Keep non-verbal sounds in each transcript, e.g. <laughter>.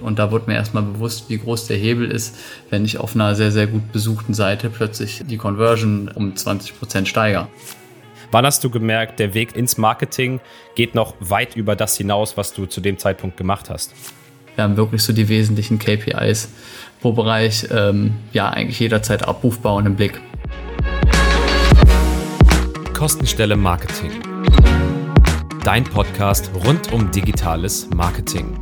Und da wurde mir erstmal bewusst, wie groß der Hebel ist, wenn ich auf einer sehr, sehr gut besuchten Seite plötzlich die Conversion um 20 Prozent steigere. Wann hast du gemerkt, der Weg ins Marketing geht noch weit über das hinaus, was du zu dem Zeitpunkt gemacht hast? Wir haben wirklich so die wesentlichen KPIs pro Bereich ähm, ja eigentlich jederzeit abrufbar und im Blick. Kostenstelle Marketing. Dein Podcast rund um digitales Marketing.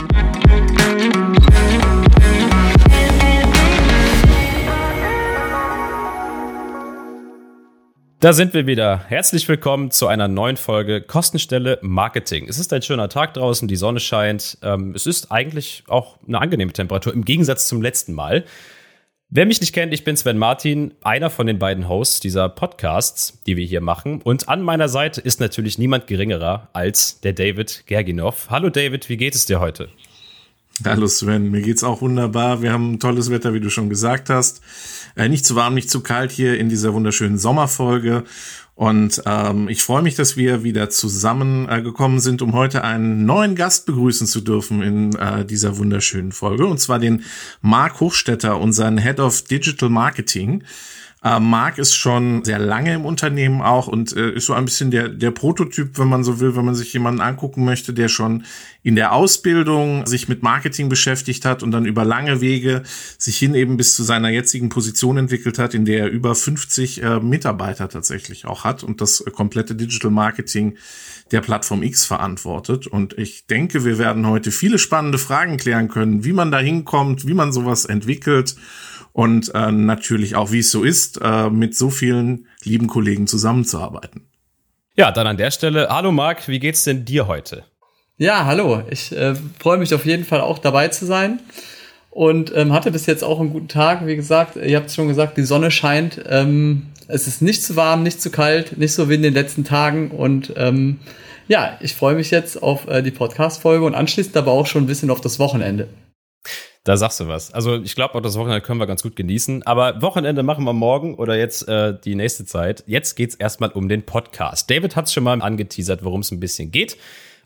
Da sind wir wieder. Herzlich willkommen zu einer neuen Folge Kostenstelle Marketing. Es ist ein schöner Tag draußen, die Sonne scheint. Ähm, es ist eigentlich auch eine angenehme Temperatur im Gegensatz zum letzten Mal. Wer mich nicht kennt, ich bin Sven Martin, einer von den beiden Hosts dieser Podcasts, die wir hier machen. Und an meiner Seite ist natürlich niemand geringerer als der David Gerginov. Hallo David, wie geht es dir heute? Hallo Sven, mir geht's auch wunderbar. Wir haben tolles Wetter, wie du schon gesagt hast. Äh, nicht zu warm, nicht zu kalt hier in dieser wunderschönen Sommerfolge. Und ähm, ich freue mich, dass wir wieder zusammengekommen äh, sind, um heute einen neuen Gast begrüßen zu dürfen in äh, dieser wunderschönen Folge. Und zwar den Marc Hochstetter, unseren Head of Digital Marketing. Äh, Marc ist schon sehr lange im Unternehmen auch und äh, ist so ein bisschen der, der Prototyp, wenn man so will, wenn man sich jemanden angucken möchte, der schon in der Ausbildung sich mit Marketing beschäftigt hat und dann über lange Wege sich hin eben bis zu seiner jetzigen Position entwickelt hat, in der er über 50 äh, Mitarbeiter tatsächlich auch hat und das komplette Digital Marketing der Plattform X verantwortet. Und ich denke, wir werden heute viele spannende Fragen klären können, wie man da hinkommt, wie man sowas entwickelt und äh, natürlich auch, wie es so ist, äh, mit so vielen lieben Kollegen zusammenzuarbeiten. Ja, dann an der Stelle, hallo Marc, wie geht's denn dir heute? Ja, hallo, ich äh, freue mich auf jeden Fall auch dabei zu sein und ähm, hatte bis jetzt auch einen guten Tag. Wie gesagt, ihr habt es schon gesagt, die Sonne scheint. Ähm, es ist nicht zu warm, nicht zu kalt, nicht so wie in den letzten Tagen und ähm, ja, ich freue mich jetzt auf äh, die Podcast-Folge und anschließend aber auch schon ein bisschen auf das Wochenende. Da sagst du was. Also ich glaube, auch das Wochenende können wir ganz gut genießen. Aber Wochenende machen wir morgen oder jetzt äh, die nächste Zeit. Jetzt geht's erstmal um den Podcast. David hat es schon mal angeteasert, worum es ein bisschen geht.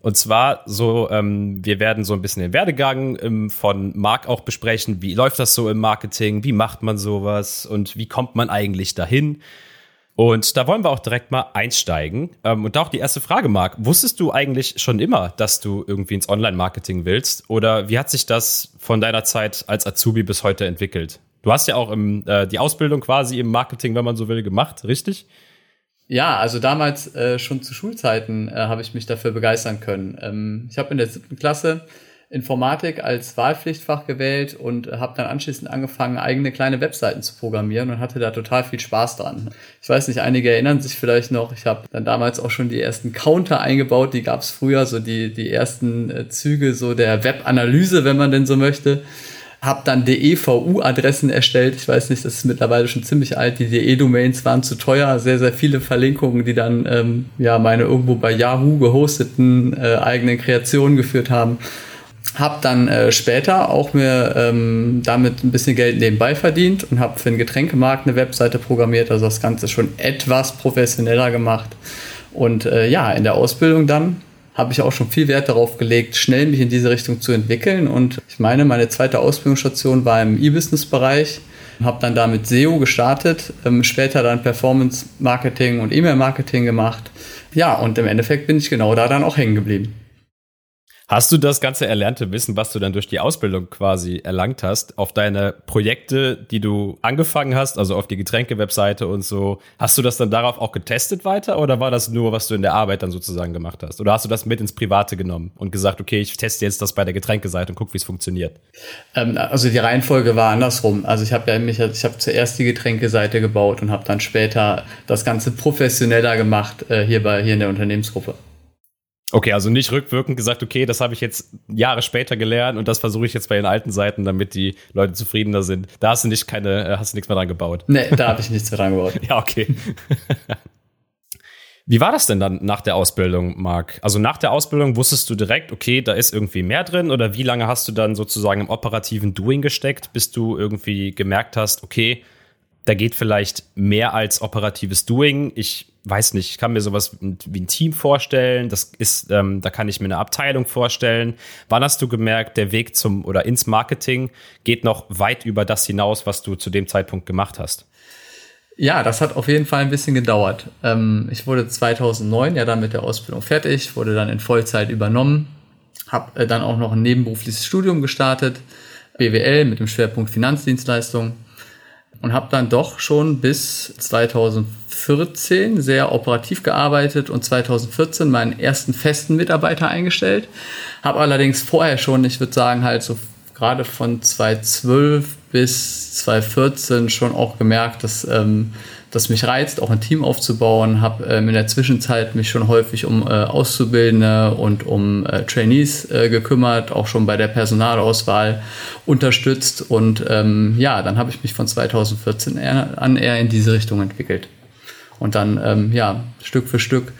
Und zwar so, ähm, wir werden so ein bisschen den Werdegang ähm, von Marc auch besprechen. Wie läuft das so im Marketing? Wie macht man sowas? Und wie kommt man eigentlich dahin? Und da wollen wir auch direkt mal einsteigen. Ähm, und da auch die erste Frage, Marc. Wusstest du eigentlich schon immer, dass du irgendwie ins Online-Marketing willst? Oder wie hat sich das von deiner Zeit als Azubi bis heute entwickelt? Du hast ja auch im, äh, die Ausbildung quasi im Marketing, wenn man so will, gemacht, richtig? Ja, also damals äh, schon zu Schulzeiten äh, habe ich mich dafür begeistern können. Ähm, ich habe in der siebten Klasse Informatik als Wahlpflichtfach gewählt und habe dann anschließend angefangen, eigene kleine Webseiten zu programmieren und hatte da total viel Spaß dran. Ich weiß nicht, einige erinnern sich vielleicht noch, ich habe dann damals auch schon die ersten Counter eingebaut, die gab es früher, so die, die ersten äh, Züge so der Webanalyse, wenn man denn so möchte. Hab dann DEVU-Adressen erstellt. Ich weiß nicht, das ist mittlerweile schon ziemlich alt. Die DE-Domains waren zu teuer. Sehr, sehr viele Verlinkungen, die dann ähm, ja meine irgendwo bei Yahoo gehosteten äh, eigenen Kreationen geführt haben habe dann äh, später auch mir ähm, damit ein bisschen Geld nebenbei verdient und habe für den Getränkemarkt eine Webseite programmiert, also das Ganze schon etwas professioneller gemacht. Und äh, ja, in der Ausbildung dann habe ich auch schon viel Wert darauf gelegt, schnell mich in diese Richtung zu entwickeln. Und ich meine, meine zweite Ausbildungsstation war im E-Business-Bereich. Habe dann damit SEO gestartet, ähm, später dann Performance-Marketing und E-Mail-Marketing gemacht. Ja, und im Endeffekt bin ich genau da dann auch hängen geblieben. Hast du das ganze erlernte Wissen, was du dann durch die Ausbildung quasi erlangt hast, auf deine Projekte, die du angefangen hast, also auf die Getränke-Webseite und so, hast du das dann darauf auch getestet weiter oder war das nur, was du in der Arbeit dann sozusagen gemacht hast? Oder hast du das mit ins Private genommen und gesagt, okay, ich teste jetzt das bei der Getränkeseite und guck, wie es funktioniert? Ähm, also die Reihenfolge war andersrum. Also ich habe ja mich, ich habe zuerst die Getränkeseite gebaut und habe dann später das Ganze professioneller gemacht äh, hier bei hier in der Unternehmensgruppe. Okay, also nicht rückwirkend gesagt, okay, das habe ich jetzt Jahre später gelernt und das versuche ich jetzt bei den alten Seiten, damit die Leute zufriedener sind. Da hast du nicht keine, äh, hast du nichts mehr dran gebaut. Nee, da habe ich nichts mehr dran gebaut. <laughs> ja, okay. <laughs> Wie war das denn dann nach der Ausbildung, Marc? Also nach der Ausbildung wusstest du direkt, okay, da ist irgendwie mehr drin oder wie lange hast du dann sozusagen im operativen Doing gesteckt, bis du irgendwie gemerkt hast, okay, da geht vielleicht mehr als operatives Doing. Ich weiß nicht, ich kann mir sowas wie ein Team vorstellen. Das ist, ähm, da kann ich mir eine Abteilung vorstellen. Wann hast du gemerkt, der Weg zum oder ins Marketing geht noch weit über das hinaus, was du zu dem Zeitpunkt gemacht hast? Ja, das hat auf jeden Fall ein bisschen gedauert. Ähm, ich wurde 2009 ja dann mit der Ausbildung fertig, wurde dann in Vollzeit übernommen, habe äh, dann auch noch ein nebenberufliches Studium gestartet, BWL mit dem Schwerpunkt Finanzdienstleistung und habe dann doch schon bis 2014 sehr operativ gearbeitet und 2014 meinen ersten festen Mitarbeiter eingestellt. Habe allerdings vorher schon, ich würde sagen halt so gerade von 2012 bis 2014 schon auch gemerkt, dass ähm, das mich reizt, auch ein Team aufzubauen. Habe ähm, in der Zwischenzeit mich schon häufig um äh, Auszubildende und um äh, Trainees äh, gekümmert, auch schon bei der Personalauswahl unterstützt. Und ähm, ja, dann habe ich mich von 2014 eher, an eher in diese Richtung entwickelt. Und dann ähm, ja Stück für Stück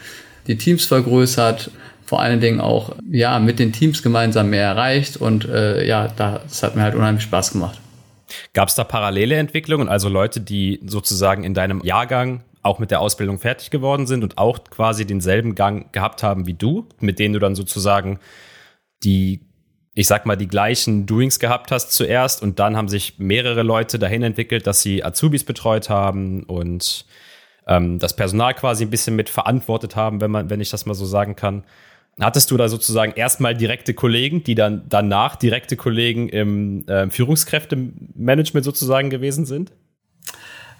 die Teams vergrößert, vor allen Dingen auch ja mit den Teams gemeinsam mehr erreicht und äh, ja, das hat mir halt unheimlich Spaß gemacht. Gab es da parallele Entwicklungen, also Leute, die sozusagen in deinem Jahrgang auch mit der Ausbildung fertig geworden sind und auch quasi denselben Gang gehabt haben wie du, mit denen du dann sozusagen die, ich sag mal, die gleichen Doings gehabt hast zuerst und dann haben sich mehrere Leute dahin entwickelt, dass sie Azubis betreut haben und ähm, das Personal quasi ein bisschen mit verantwortet haben, wenn man, wenn ich das mal so sagen kann. Hattest du da sozusagen erstmal direkte Kollegen, die dann danach direkte Kollegen im äh, Führungskräftemanagement sozusagen gewesen sind?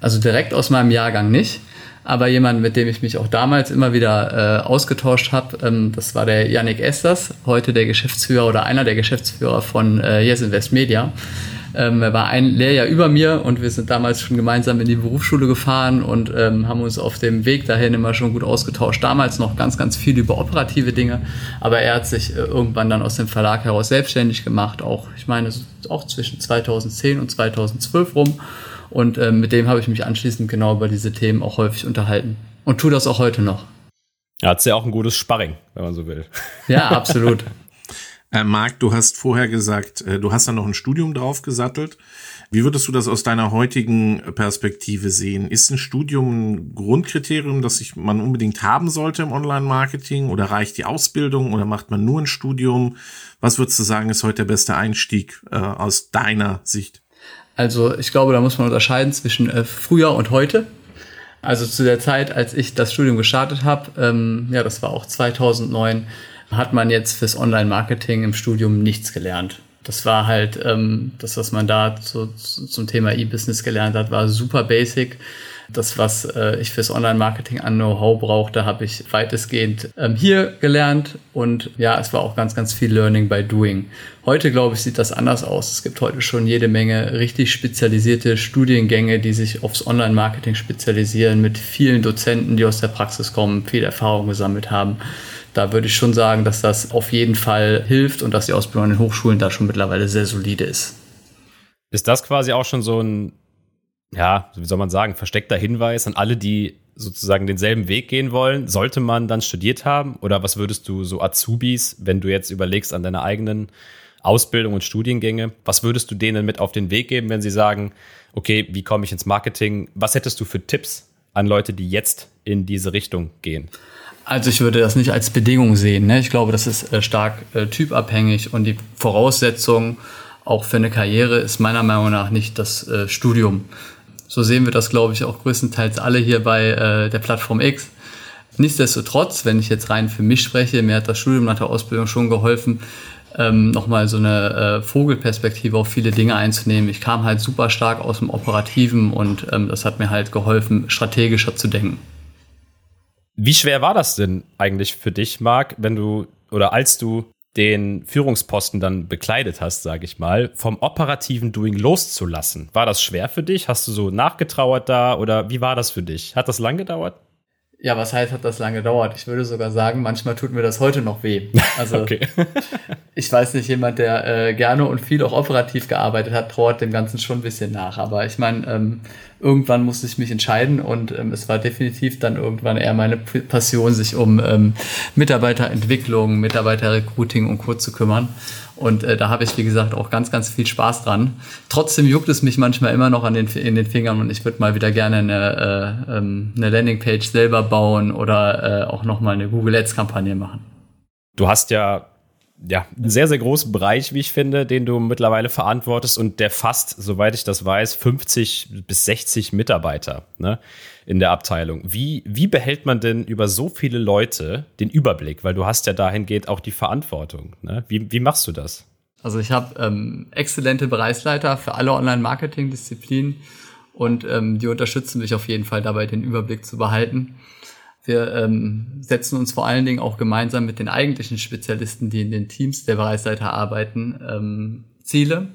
Also direkt aus meinem Jahrgang nicht, aber jemand, mit dem ich mich auch damals immer wieder äh, ausgetauscht habe, ähm, das war der Yannick Esters, heute der Geschäftsführer oder einer der Geschäftsführer von äh, Yes Invest Media. Ähm, er war ein Lehrjahr über mir und wir sind damals schon gemeinsam in die Berufsschule gefahren und ähm, haben uns auf dem Weg dahin immer schon gut ausgetauscht. Damals noch ganz, ganz viel über operative Dinge, aber er hat sich äh, irgendwann dann aus dem Verlag heraus selbstständig gemacht, auch, ich meine, auch zwischen 2010 und 2012 rum. Und ähm, mit dem habe ich mich anschließend genau über diese Themen auch häufig unterhalten. Und tue das auch heute noch. Er hat ja auch ein gutes Sparring, wenn man so will. Ja, absolut. <laughs> Äh, Marc, du hast vorher gesagt, äh, du hast da noch ein Studium draufgesattelt. Wie würdest du das aus deiner heutigen Perspektive sehen? Ist ein Studium ein Grundkriterium, das sich man unbedingt haben sollte im Online-Marketing? Oder reicht die Ausbildung oder macht man nur ein Studium? Was würdest du sagen, ist heute der beste Einstieg äh, aus deiner Sicht? Also ich glaube, da muss man unterscheiden zwischen äh, früher und heute. Also zu der Zeit, als ich das Studium gestartet habe, ähm, ja, das war auch 2009, hat man jetzt fürs Online-Marketing im Studium nichts gelernt. Das war halt ähm, das, was man da zu, zu, zum Thema E-Business gelernt hat, war super basic. Das, was äh, ich fürs Online-Marketing an Know-how brauchte, habe ich weitestgehend ähm, hier gelernt. Und ja, es war auch ganz, ganz viel Learning by Doing. Heute, glaube ich, sieht das anders aus. Es gibt heute schon jede Menge richtig spezialisierte Studiengänge, die sich aufs Online-Marketing spezialisieren, mit vielen Dozenten, die aus der Praxis kommen, viel Erfahrung gesammelt haben da würde ich schon sagen, dass das auf jeden Fall hilft und dass die Ausbildung an den Hochschulen da schon mittlerweile sehr solide ist. Ist das quasi auch schon so ein, ja, wie soll man sagen, versteckter Hinweis an alle, die sozusagen denselben Weg gehen wollen? Sollte man dann studiert haben? Oder was würdest du so Azubis, wenn du jetzt überlegst an deine eigenen Ausbildung und Studiengänge, was würdest du denen mit auf den Weg geben, wenn sie sagen, okay, wie komme ich ins Marketing? Was hättest du für Tipps an Leute, die jetzt in diese Richtung gehen? Also ich würde das nicht als Bedingung sehen. Ne? Ich glaube, das ist äh, stark äh, typabhängig und die Voraussetzung auch für eine Karriere ist meiner Meinung nach nicht das äh, Studium. So sehen wir das, glaube ich, auch größtenteils alle hier bei äh, der Plattform X. Nichtsdestotrotz, wenn ich jetzt rein für mich spreche, mir hat das Studium nach der Ausbildung schon geholfen, ähm, nochmal so eine äh, Vogelperspektive auf viele Dinge einzunehmen. Ich kam halt super stark aus dem Operativen und ähm, das hat mir halt geholfen, strategischer zu denken. Wie schwer war das denn eigentlich für dich, Marc, wenn du oder als du den Führungsposten dann bekleidet hast, sage ich mal, vom operativen Doing loszulassen? War das schwer für dich? Hast du so nachgetrauert da oder wie war das für dich? Hat das lang gedauert? Ja, was heißt, hat das lange gedauert? Ich würde sogar sagen, manchmal tut mir das heute noch weh. <laughs> Also okay. <laughs> ich weiß nicht, jemand, der äh, gerne und viel auch operativ gearbeitet hat, trauert dem Ganzen schon ein bisschen nach. Aber ich meine, ähm, irgendwann musste ich mich entscheiden und ähm, es war definitiv dann irgendwann eher meine Passion, sich um ähm, Mitarbeiterentwicklung, Mitarbeiterrecruiting und Co. zu kümmern. Und äh, da habe ich, wie gesagt, auch ganz, ganz viel Spaß dran. Trotzdem juckt es mich manchmal immer noch an den, in den Fingern und ich würde mal wieder gerne eine, äh, ähm, eine Landingpage selber bauen oder äh, auch nochmal eine Google Ads-Kampagne machen. Du hast ja ja, einen sehr, sehr großen Bereich, wie ich finde, den du mittlerweile verantwortest und der fast, soweit ich das weiß, 50 bis 60 Mitarbeiter ne, in der Abteilung. Wie, wie behält man denn über so viele Leute den Überblick? Weil du hast ja dahingehend auch die Verantwortung. Ne? Wie, wie machst du das? Also ich habe ähm, exzellente Bereichsleiter für alle Online-Marketing-Disziplinen und ähm, die unterstützen mich auf jeden Fall dabei, den Überblick zu behalten. Wir ähm, setzen uns vor allen Dingen auch gemeinsam mit den eigentlichen Spezialisten, die in den Teams der Bereichsleiter arbeiten, ähm, Ziele,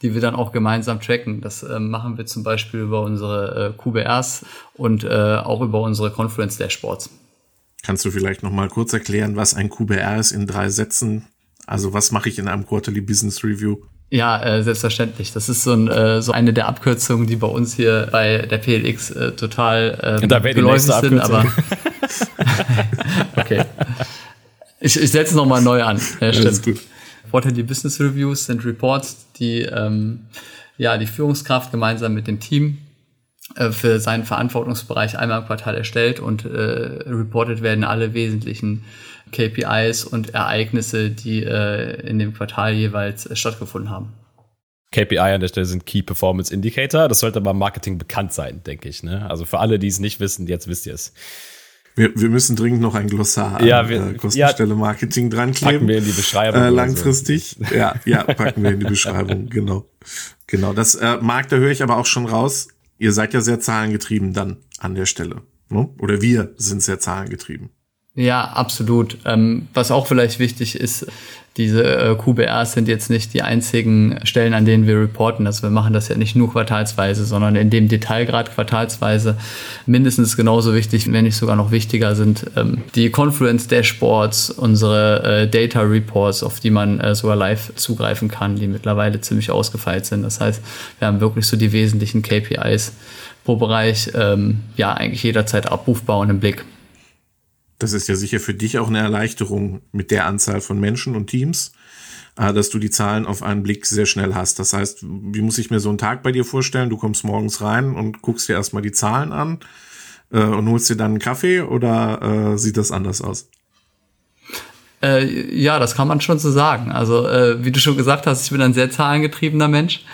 die wir dann auch gemeinsam tracken. Das ähm, machen wir zum Beispiel über unsere äh, QBRs und äh, auch über unsere Confluence Dashboards. Kannst du vielleicht noch mal kurz erklären, was ein QBR ist in drei Sätzen? Also was mache ich in einem Quarterly Business Review? Ja, äh, selbstverständlich. Das ist so, ein, äh, so eine der Abkürzungen, die bei uns hier bei der PLX äh, total ähm, da geläufig sind, aber <laughs> <laughs> okay. Ich, ich setze es nochmal neu an. Ja, stimmt. Gut. Quarterly Business Reviews sind Reports, die ähm, ja die Führungskraft gemeinsam mit dem Team äh, für seinen Verantwortungsbereich einmal im Quartal erstellt und äh, reported werden alle wesentlichen KPIs und Ereignisse, die äh, in dem Quartal jeweils äh, stattgefunden haben. KPI an der Stelle sind Key Performance Indicator. Das sollte beim Marketing bekannt sein, denke ich. Ne? Also für alle, die es nicht wissen, jetzt wisst ihr es. Wir, wir müssen dringend noch ein Glossar ja, wir, an äh, Kostenstelle ja, Marketing dran kleben. Packen wir in die Beschreibung. Äh, langfristig. So. Ja, ja, packen wir in die <laughs> Beschreibung, genau. Genau. Das äh, Markt, da höre ich aber auch schon raus. Ihr seid ja sehr zahlengetrieben dann an der Stelle. Ne? Oder wir sind sehr zahlengetrieben. Ja, absolut. Ähm, was auch vielleicht wichtig ist, diese äh, QBRs sind jetzt nicht die einzigen Stellen, an denen wir reporten. Also wir machen das ja nicht nur quartalsweise, sondern in dem Detailgrad quartalsweise mindestens genauso wichtig, wenn nicht sogar noch wichtiger sind ähm, die Confluence Dashboards, unsere äh, Data Reports, auf die man äh, sogar live zugreifen kann, die mittlerweile ziemlich ausgefeilt sind. Das heißt, wir haben wirklich so die wesentlichen KPIs pro Bereich, ähm, ja, eigentlich jederzeit abrufbar und im Blick. Das ist ja sicher für dich auch eine Erleichterung mit der Anzahl von Menschen und Teams, äh, dass du die Zahlen auf einen Blick sehr schnell hast. Das heißt, wie muss ich mir so einen Tag bei dir vorstellen? Du kommst morgens rein und guckst dir erstmal die Zahlen an äh, und holst dir dann einen Kaffee oder äh, sieht das anders aus? Äh, ja, das kann man schon so sagen. Also, äh, wie du schon gesagt hast, ich bin ein sehr zahlengetriebener Mensch.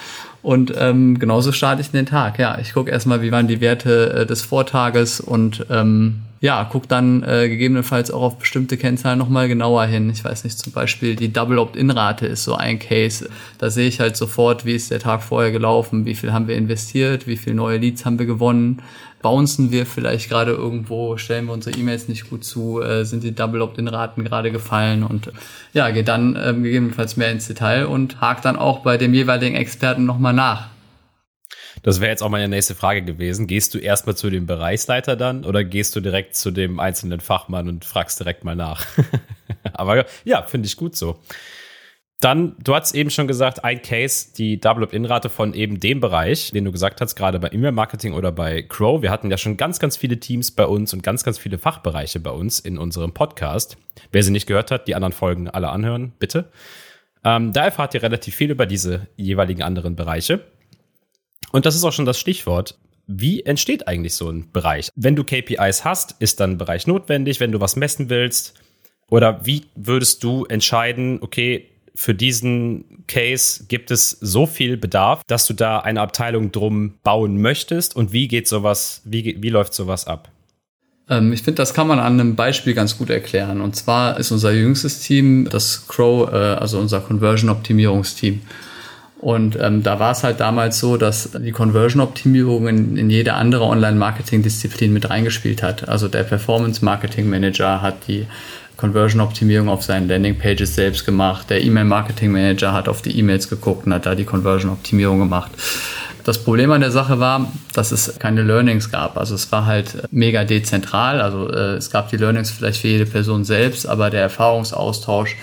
Und ähm, genauso starte ich den Tag. Ja, ich gucke erstmal, wie waren die Werte äh, des Vortages und ähm, ja, guck dann äh, gegebenenfalls auch auf bestimmte Kennzahlen nochmal genauer hin. Ich weiß nicht, zum Beispiel die Double Opt-in-Rate ist so ein Case. Da sehe ich halt sofort, wie ist der Tag vorher gelaufen, wie viel haben wir investiert, wie viele neue Leads haben wir gewonnen, bouncen wir vielleicht gerade irgendwo, stellen wir unsere E-Mails nicht gut zu, äh, sind die Double Opt-in-Raten gerade gefallen und ja, geht dann ähm, gegebenenfalls mehr ins Detail und hakt dann auch bei dem jeweiligen Experten nochmal nach. Das wäre jetzt auch meine nächste Frage gewesen. Gehst du erstmal zu dem Bereichsleiter dann oder gehst du direkt zu dem einzelnen Fachmann und fragst direkt mal nach? <laughs> Aber ja, finde ich gut so. Dann, du hast eben schon gesagt, ein Case, die Double-Up-In-Rate von eben dem Bereich, den du gesagt hast, gerade bei E-Mail-Marketing oder bei Crow. Wir hatten ja schon ganz, ganz viele Teams bei uns und ganz, ganz viele Fachbereiche bei uns in unserem Podcast. Wer sie nicht gehört hat, die anderen Folgen alle anhören, bitte. Ähm, da erfahrt ihr relativ viel über diese jeweiligen anderen Bereiche. Und das ist auch schon das Stichwort. Wie entsteht eigentlich so ein Bereich? Wenn du KPIs hast, ist dann ein Bereich notwendig, wenn du was messen willst? Oder wie würdest du entscheiden, okay, für diesen Case gibt es so viel Bedarf, dass du da eine Abteilung drum bauen möchtest? Und wie geht sowas, wie, wie läuft sowas ab? Ähm, ich finde, das kann man an einem Beispiel ganz gut erklären. Und zwar ist unser jüngstes Team das Crow, äh, also unser Conversion-Optimierungsteam. Und ähm, da war es halt damals so, dass die Conversion-Optimierung in, in jede andere Online-Marketing-Disziplin mit reingespielt hat. Also der Performance-Marketing-Manager hat die Conversion-Optimierung auf seinen Landing-Pages selbst gemacht. Der E-Mail-Marketing-Manager hat auf die E-Mails geguckt und hat da die Conversion-Optimierung gemacht. Das Problem an der Sache war, dass es keine Learnings gab. Also es war halt mega dezentral. Also äh, es gab die Learnings vielleicht für jede Person selbst, aber der Erfahrungsaustausch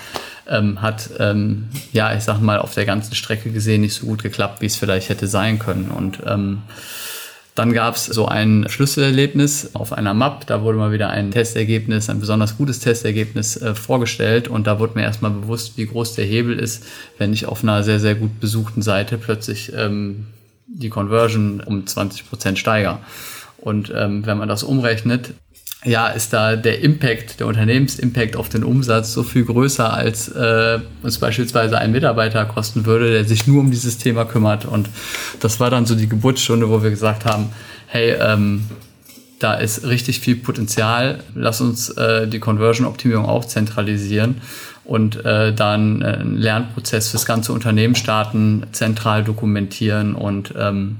ähm, hat, ähm, ja, ich sag mal, auf der ganzen Strecke gesehen nicht so gut geklappt, wie es vielleicht hätte sein können. Und ähm, Dann gab es so ein Schlüsselerlebnis auf einer Map. Da wurde mal wieder ein Testergebnis, ein besonders gutes Testergebnis äh, vorgestellt. Und da wurde mir erstmal bewusst, wie groß der Hebel ist, wenn ich auf einer sehr, sehr gut besuchten Seite plötzlich ähm, die Conversion um 20 Prozent steigere. Und ähm, wenn man das umrechnet, ja, ist da der Impact, der Unternehmensimpact auf den Umsatz so viel größer, als äh, uns beispielsweise ein Mitarbeiter kosten würde, der sich nur um dieses Thema kümmert. Und das war dann so die Geburtsstunde, wo wir gesagt haben, hey, ähm, da ist richtig viel Potenzial, lass uns äh, die Conversion-Optimierung auch zentralisieren und äh, dann äh, einen Lernprozess fürs ganze Unternehmen starten, zentral dokumentieren und ähm,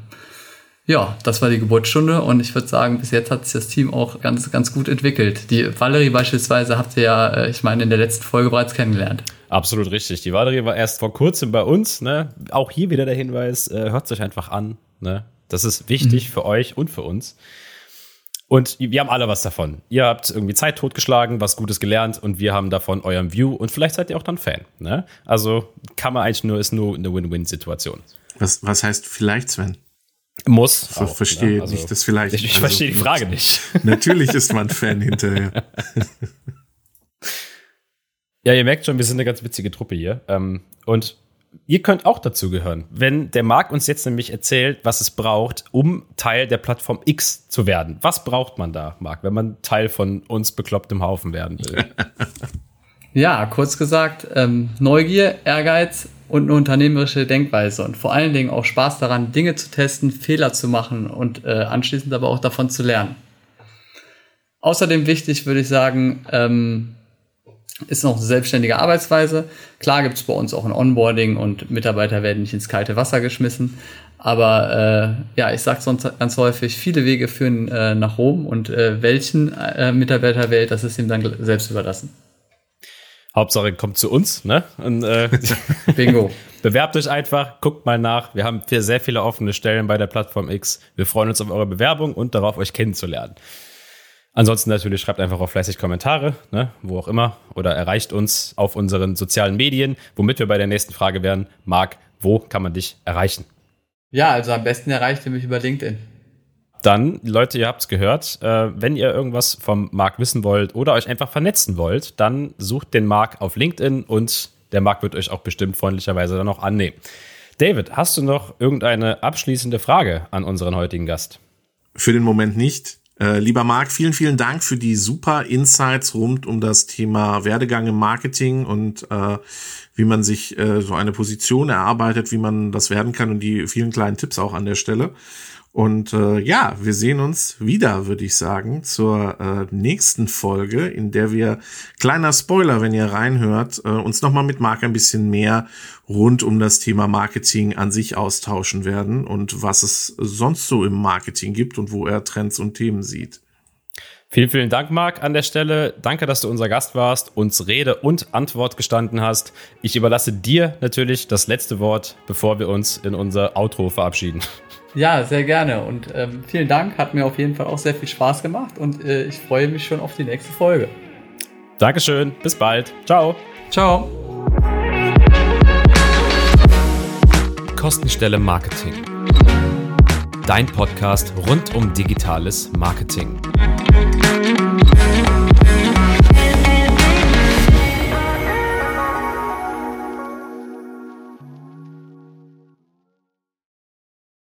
ja, das war die Geburtsstunde und ich würde sagen, bis jetzt hat sich das Team auch ganz, ganz gut entwickelt. Die Valerie beispielsweise habt ihr ja, äh, ich meine, in der letzten Folge bereits kennengelernt. Absolut richtig. Die Valerie war erst vor kurzem bei uns. Ne? Auch hier wieder der Hinweis, äh, hört sich einfach an. Ne? Das ist wichtig mhm. für euch und für uns. Und wir haben alle was davon. Ihr habt irgendwie Zeit totgeschlagen, was Gutes gelernt und wir haben davon eurem View und vielleicht seid ihr auch dann Fan. Ne? Also kann man eigentlich nur, ist nur eine Win-Win-Situation. Was, was heißt vielleicht, Sven? Muss. Ich verstehe ne? also, nicht das vielleicht. Ich, ich also, verstehe die Frage nicht. <laughs> <laughs> Natürlich ist man Fan hinterher. <laughs> Ja, ihr merkt schon, wir sind eine ganz witzige Truppe hier. Ähm, und ihr könnt auch dazu gehören. Wenn der Marc uns jetzt nämlich erzählt, was es braucht, um Teil der Plattform X zu werden. Was braucht man da, Marc, wenn man Teil von uns beklopptem Haufen werden will? Ja, kurz gesagt, ähm, Neugier, Ehrgeiz und eine unternehmerische Denkweise und vor allen Dingen auch Spaß daran, Dinge zu testen, Fehler zu machen und äh, anschließend aber auch davon zu lernen. Außerdem wichtig würde ich sagen, ähm, ist noch eine selbstständige Arbeitsweise. Klar gibt es bei uns auch ein Onboarding und Mitarbeiter werden nicht ins kalte Wasser geschmissen. Aber äh, ja, ich sage sonst ganz häufig, viele Wege führen äh, nach Rom und äh, welchen äh, Mitarbeiter wählt, das ist ihm dann selbst überlassen. Hauptsache kommt zu uns, ne? Und, äh, <laughs> Bingo. Bewerbt euch einfach, guckt mal nach. Wir haben sehr viele offene Stellen bei der Plattform X. Wir freuen uns auf eure Bewerbung und darauf, euch kennenzulernen. Ansonsten natürlich schreibt einfach auch fleißig Kommentare, ne, wo auch immer, oder erreicht uns auf unseren sozialen Medien, womit wir bei der nächsten Frage wären. Marc, wo kann man dich erreichen? Ja, also am besten erreicht ihr mich über LinkedIn. Dann, Leute, ihr habt es gehört, äh, wenn ihr irgendwas vom Marc wissen wollt oder euch einfach vernetzen wollt, dann sucht den Marc auf LinkedIn und der Marc wird euch auch bestimmt freundlicherweise dann auch annehmen. David, hast du noch irgendeine abschließende Frage an unseren heutigen Gast? Für den Moment nicht. Äh, lieber Marc, vielen, vielen Dank für die super Insights rund um das Thema Werdegang im Marketing und äh, wie man sich äh, so eine Position erarbeitet, wie man das werden kann und die vielen kleinen Tipps auch an der Stelle. Und äh, ja, wir sehen uns wieder, würde ich sagen, zur äh, nächsten Folge, in der wir, kleiner Spoiler, wenn ihr reinhört, äh, uns nochmal mit Marc ein bisschen mehr rund um das Thema Marketing an sich austauschen werden und was es sonst so im Marketing gibt und wo er Trends und Themen sieht. Vielen, vielen Dank, Marc, an der Stelle. Danke, dass du unser Gast warst, uns Rede und Antwort gestanden hast. Ich überlasse dir natürlich das letzte Wort, bevor wir uns in unser Outro verabschieden. Ja, sehr gerne und ähm, vielen Dank. Hat mir auf jeden Fall auch sehr viel Spaß gemacht und äh, ich freue mich schon auf die nächste Folge. Dankeschön, bis bald. Ciao. Ciao. Kostenstelle Marketing. Dein Podcast rund um digitales Marketing.